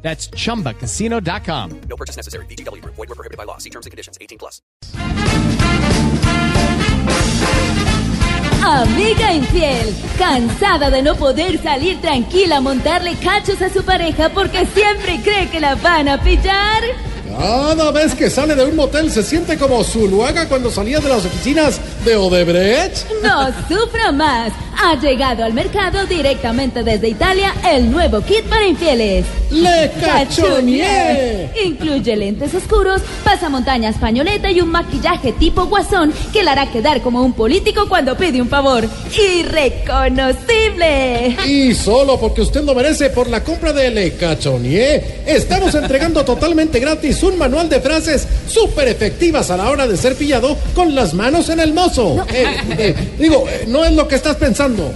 That's chumbacasino.com. No purchase necessary. BGW. Void were prohibited by law. See terms and conditions. 18 plus. Amiga infiel, cansada de no poder salir tranquila a montarle cachos a su pareja porque siempre cree que la van a pillar. Cada vez que sale de un motel se siente como Zuluaga cuando salía de las oficinas de Odebrecht. No sufra más. Ha llegado al mercado directamente desde Italia el nuevo kit para infieles. ¡Le cachoneé! Incluye lentes oscuros, pasamontañas pañoleta y un maquillaje tipo guasón que le hará quedar como un político cuando pide un favor. ¡Irreconocible! Y solo porque usted lo merece por la compra de Le Cachoneé, estamos entregando totalmente gratis un manual de frases súper efectivas a la hora de ser pillado con las manos en el mozo. Eh, eh, digo, eh, no es lo que estás pensando.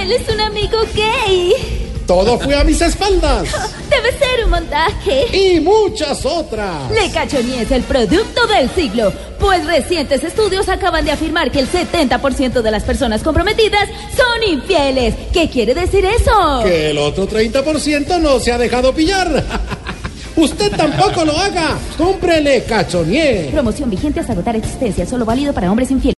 Él es un amigo gay. Todo fue a mis espaldas. Debe ser un montaje. Y muchas otras. Le Cachoní es el producto del siglo, pues recientes estudios acaban de afirmar que el 70% de las personas comprometidas son infieles. ¿Qué quiere decir eso? Que el otro 30% no se ha dejado pillar. Usted tampoco lo haga. Cómprele Cachoneé. Promoción vigente hasta agotar existencia, solo válido para hombres infieles.